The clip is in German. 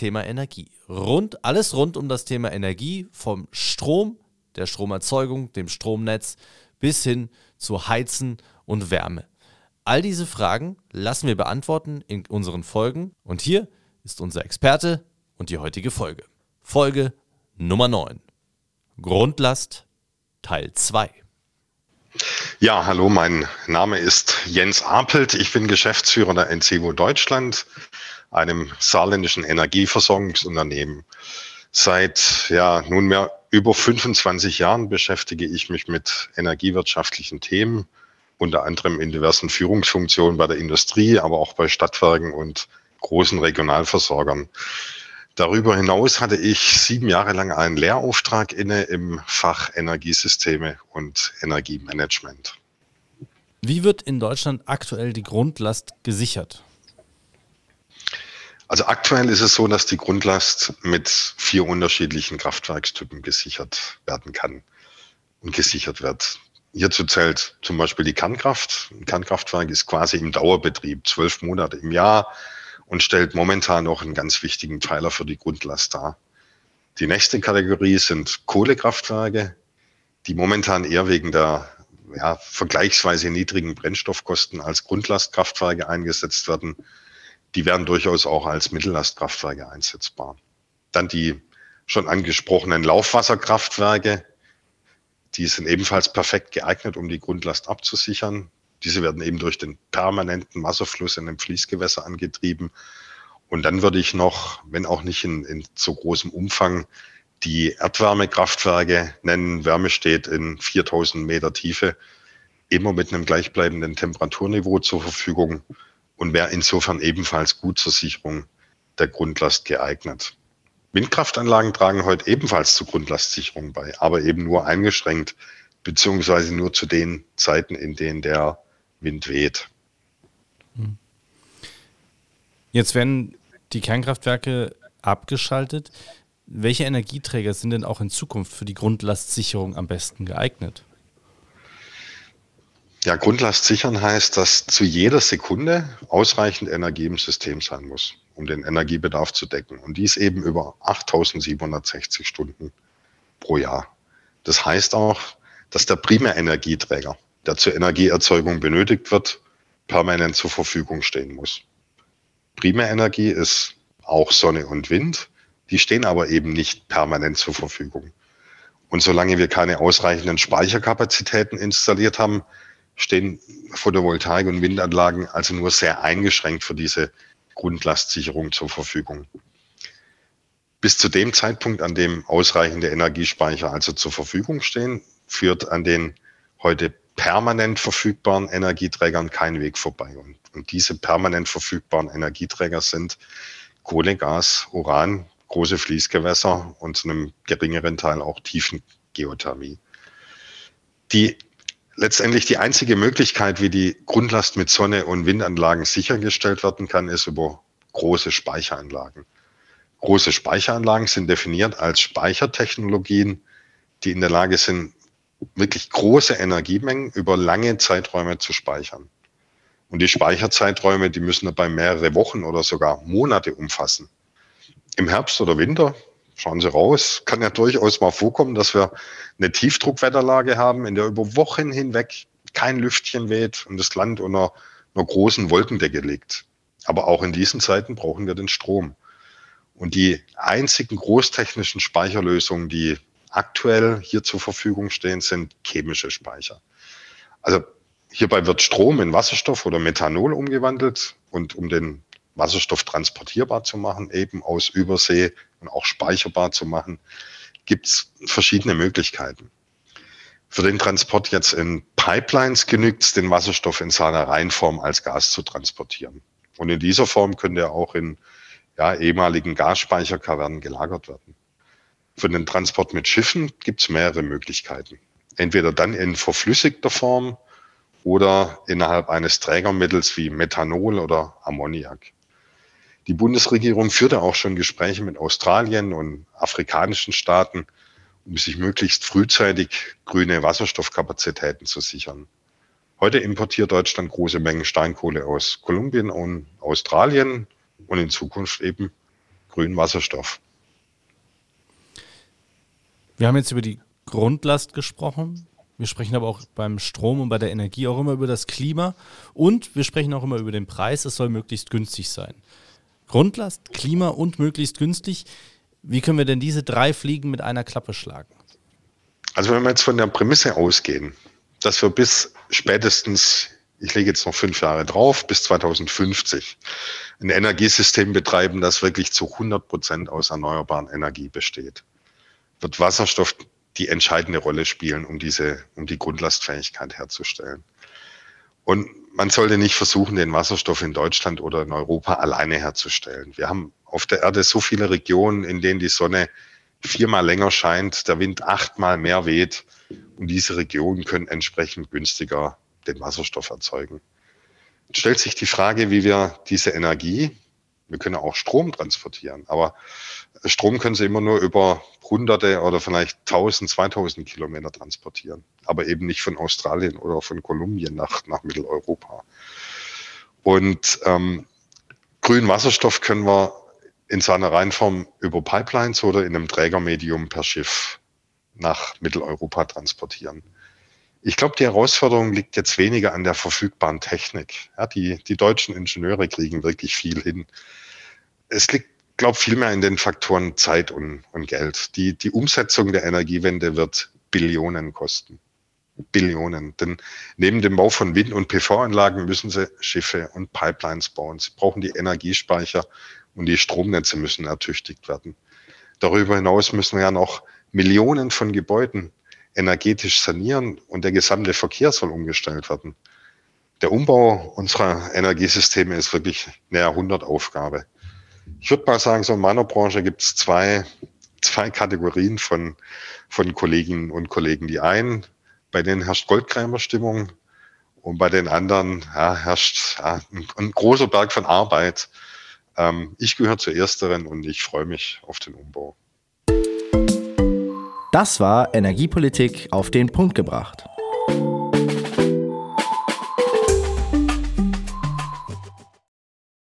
Thema Energie. Rund, alles rund um das Thema Energie, vom Strom, der Stromerzeugung, dem Stromnetz bis hin zu Heizen und Wärme. All diese Fragen lassen wir beantworten in unseren Folgen und hier ist unser Experte und die heutige Folge. Folge Nummer 9. Grundlast Teil 2. Ja, hallo, mein Name ist Jens Apelt. Ich bin Geschäftsführer der NCVO Deutschland einem saarländischen Energieversorgungsunternehmen. Seit ja, nunmehr über 25 Jahren beschäftige ich mich mit energiewirtschaftlichen Themen, unter anderem in diversen Führungsfunktionen bei der Industrie, aber auch bei Stadtwerken und großen Regionalversorgern. Darüber hinaus hatte ich sieben Jahre lang einen Lehrauftrag inne im Fach Energiesysteme und Energiemanagement. Wie wird in Deutschland aktuell die Grundlast gesichert? Also aktuell ist es so, dass die Grundlast mit vier unterschiedlichen Kraftwerkstypen gesichert werden kann und gesichert wird. Hierzu zählt zum Beispiel die Kernkraft. Ein Kernkraftwerk ist quasi im Dauerbetrieb, zwölf Monate im Jahr und stellt momentan noch einen ganz wichtigen Pfeiler für die Grundlast dar. Die nächste Kategorie sind Kohlekraftwerke, die momentan eher wegen der ja, vergleichsweise niedrigen Brennstoffkosten als Grundlastkraftwerke eingesetzt werden die werden durchaus auch als Mittellastkraftwerke einsetzbar. Dann die schon angesprochenen Laufwasserkraftwerke, die sind ebenfalls perfekt geeignet, um die Grundlast abzusichern. Diese werden eben durch den permanenten Wasserfluss in dem Fließgewässer angetrieben. Und dann würde ich noch, wenn auch nicht in, in so großem Umfang, die Erdwärmekraftwerke nennen. Wärme steht in 4000 Meter Tiefe immer mit einem gleichbleibenden Temperaturniveau zur Verfügung und wäre insofern ebenfalls gut zur Sicherung der Grundlast geeignet. Windkraftanlagen tragen heute ebenfalls zur Grundlastsicherung bei, aber eben nur eingeschränkt, beziehungsweise nur zu den Zeiten, in denen der Wind weht. Jetzt werden die Kernkraftwerke abgeschaltet. Welche Energieträger sind denn auch in Zukunft für die Grundlastsicherung am besten geeignet? Ja, Grundlast sichern heißt, dass zu jeder Sekunde ausreichend Energie im System sein muss, um den Energiebedarf zu decken. Und dies eben über 8760 Stunden pro Jahr. Das heißt auch, dass der Primärenergieträger, der zur Energieerzeugung benötigt wird, permanent zur Verfügung stehen muss. Primärenergie ist auch Sonne und Wind, die stehen aber eben nicht permanent zur Verfügung. Und solange wir keine ausreichenden Speicherkapazitäten installiert haben, stehen Photovoltaik- und Windanlagen also nur sehr eingeschränkt für diese Grundlastsicherung zur Verfügung. Bis zu dem Zeitpunkt, an dem ausreichende Energiespeicher also zur Verfügung stehen, führt an den heute permanent verfügbaren Energieträgern kein Weg vorbei. Und, und diese permanent verfügbaren Energieträger sind Kohle, Gas, Uran, große Fließgewässer und zu einem geringeren Teil auch Tiefengeothermie. Die letztendlich die einzige Möglichkeit, wie die Grundlast mit Sonne- und Windanlagen sichergestellt werden kann, ist über große Speicheranlagen. Große Speicheranlagen sind definiert als Speichertechnologien, die in der Lage sind, wirklich große Energiemengen über lange Zeiträume zu speichern. Und die Speicherzeiträume, die müssen dabei mehrere Wochen oder sogar Monate umfassen. Im Herbst oder Winter schauen Sie raus, kann ja durchaus mal vorkommen, dass wir eine Tiefdruckwetterlage haben, in der über Wochen hinweg kein Lüftchen weht und das Land unter einer großen Wolkendecke liegt. Aber auch in diesen Zeiten brauchen wir den Strom. Und die einzigen großtechnischen Speicherlösungen, die aktuell hier zur Verfügung stehen, sind chemische Speicher. Also hierbei wird Strom in Wasserstoff oder Methanol umgewandelt und um den Wasserstoff transportierbar zu machen, eben aus Übersee und auch speicherbar zu machen, gibt es verschiedene Möglichkeiten. Für den Transport jetzt in Pipelines genügt es, den Wasserstoff in seiner Reinform als Gas zu transportieren. Und in dieser Form könnte er auch in ja, ehemaligen Gasspeicherkavernen gelagert werden. Für den Transport mit Schiffen gibt es mehrere Möglichkeiten. Entweder dann in verflüssigter Form oder innerhalb eines Trägermittels wie Methanol oder Ammoniak. Die Bundesregierung führte auch schon Gespräche mit Australien und afrikanischen Staaten, um sich möglichst frühzeitig grüne Wasserstoffkapazitäten zu sichern. Heute importiert Deutschland große Mengen Steinkohle aus Kolumbien und Australien und in Zukunft eben grünen Wasserstoff. Wir haben jetzt über die Grundlast gesprochen. Wir sprechen aber auch beim Strom und bei der Energie auch immer über das Klima. Und wir sprechen auch immer über den Preis. Es soll möglichst günstig sein. Grundlast, Klima und möglichst günstig. Wie können wir denn diese drei Fliegen mit einer Klappe schlagen? Also wenn wir jetzt von der Prämisse ausgehen, dass wir bis spätestens, ich lege jetzt noch fünf Jahre drauf, bis 2050 ein Energiesystem betreiben, das wirklich zu 100 Prozent aus erneuerbaren Energie besteht, wird Wasserstoff die entscheidende Rolle spielen, um diese, um die Grundlastfähigkeit herzustellen. Und man sollte nicht versuchen, den Wasserstoff in Deutschland oder in Europa alleine herzustellen. Wir haben auf der Erde so viele Regionen, in denen die Sonne viermal länger scheint, der Wind achtmal mehr weht und diese Regionen können entsprechend günstiger den Wasserstoff erzeugen. Jetzt stellt sich die Frage, wie wir diese Energie, wir können auch Strom transportieren, aber Strom können Sie immer nur über hunderte oder vielleicht 1000, 2000 Kilometer transportieren, aber eben nicht von Australien oder von Kolumbien nach, nach Mitteleuropa. Und ähm, grünen Wasserstoff können wir in seiner Reinform über Pipelines oder in einem Trägermedium per Schiff nach Mitteleuropa transportieren. Ich glaube, die Herausforderung liegt jetzt weniger an der verfügbaren Technik. Ja, die, die deutschen Ingenieure kriegen wirklich viel hin. Es liegt, glaube ich, vielmehr in den Faktoren Zeit und, und Geld. Die, die Umsetzung der Energiewende wird Billionen kosten. Billionen. Denn neben dem Bau von Wind- und PV-Anlagen müssen sie Schiffe und Pipelines bauen. Sie brauchen die Energiespeicher und die Stromnetze müssen ertüchtigt werden. Darüber hinaus müssen wir ja noch Millionen von Gebäuden energetisch sanieren und der gesamte Verkehr soll umgestellt werden. Der Umbau unserer Energiesysteme ist wirklich eine Jahrhundertaufgabe. Ich würde mal sagen, so in meiner Branche gibt es zwei, zwei Kategorien von, von Kolleginnen und Kollegen. Die einen, bei denen herrscht Goldkrämerstimmung und bei den anderen ja, herrscht ja, ein, ein, großer Berg von Arbeit. Ähm, ich gehöre zur ersteren und ich freue mich auf den Umbau. Das war Energiepolitik auf den Punkt gebracht.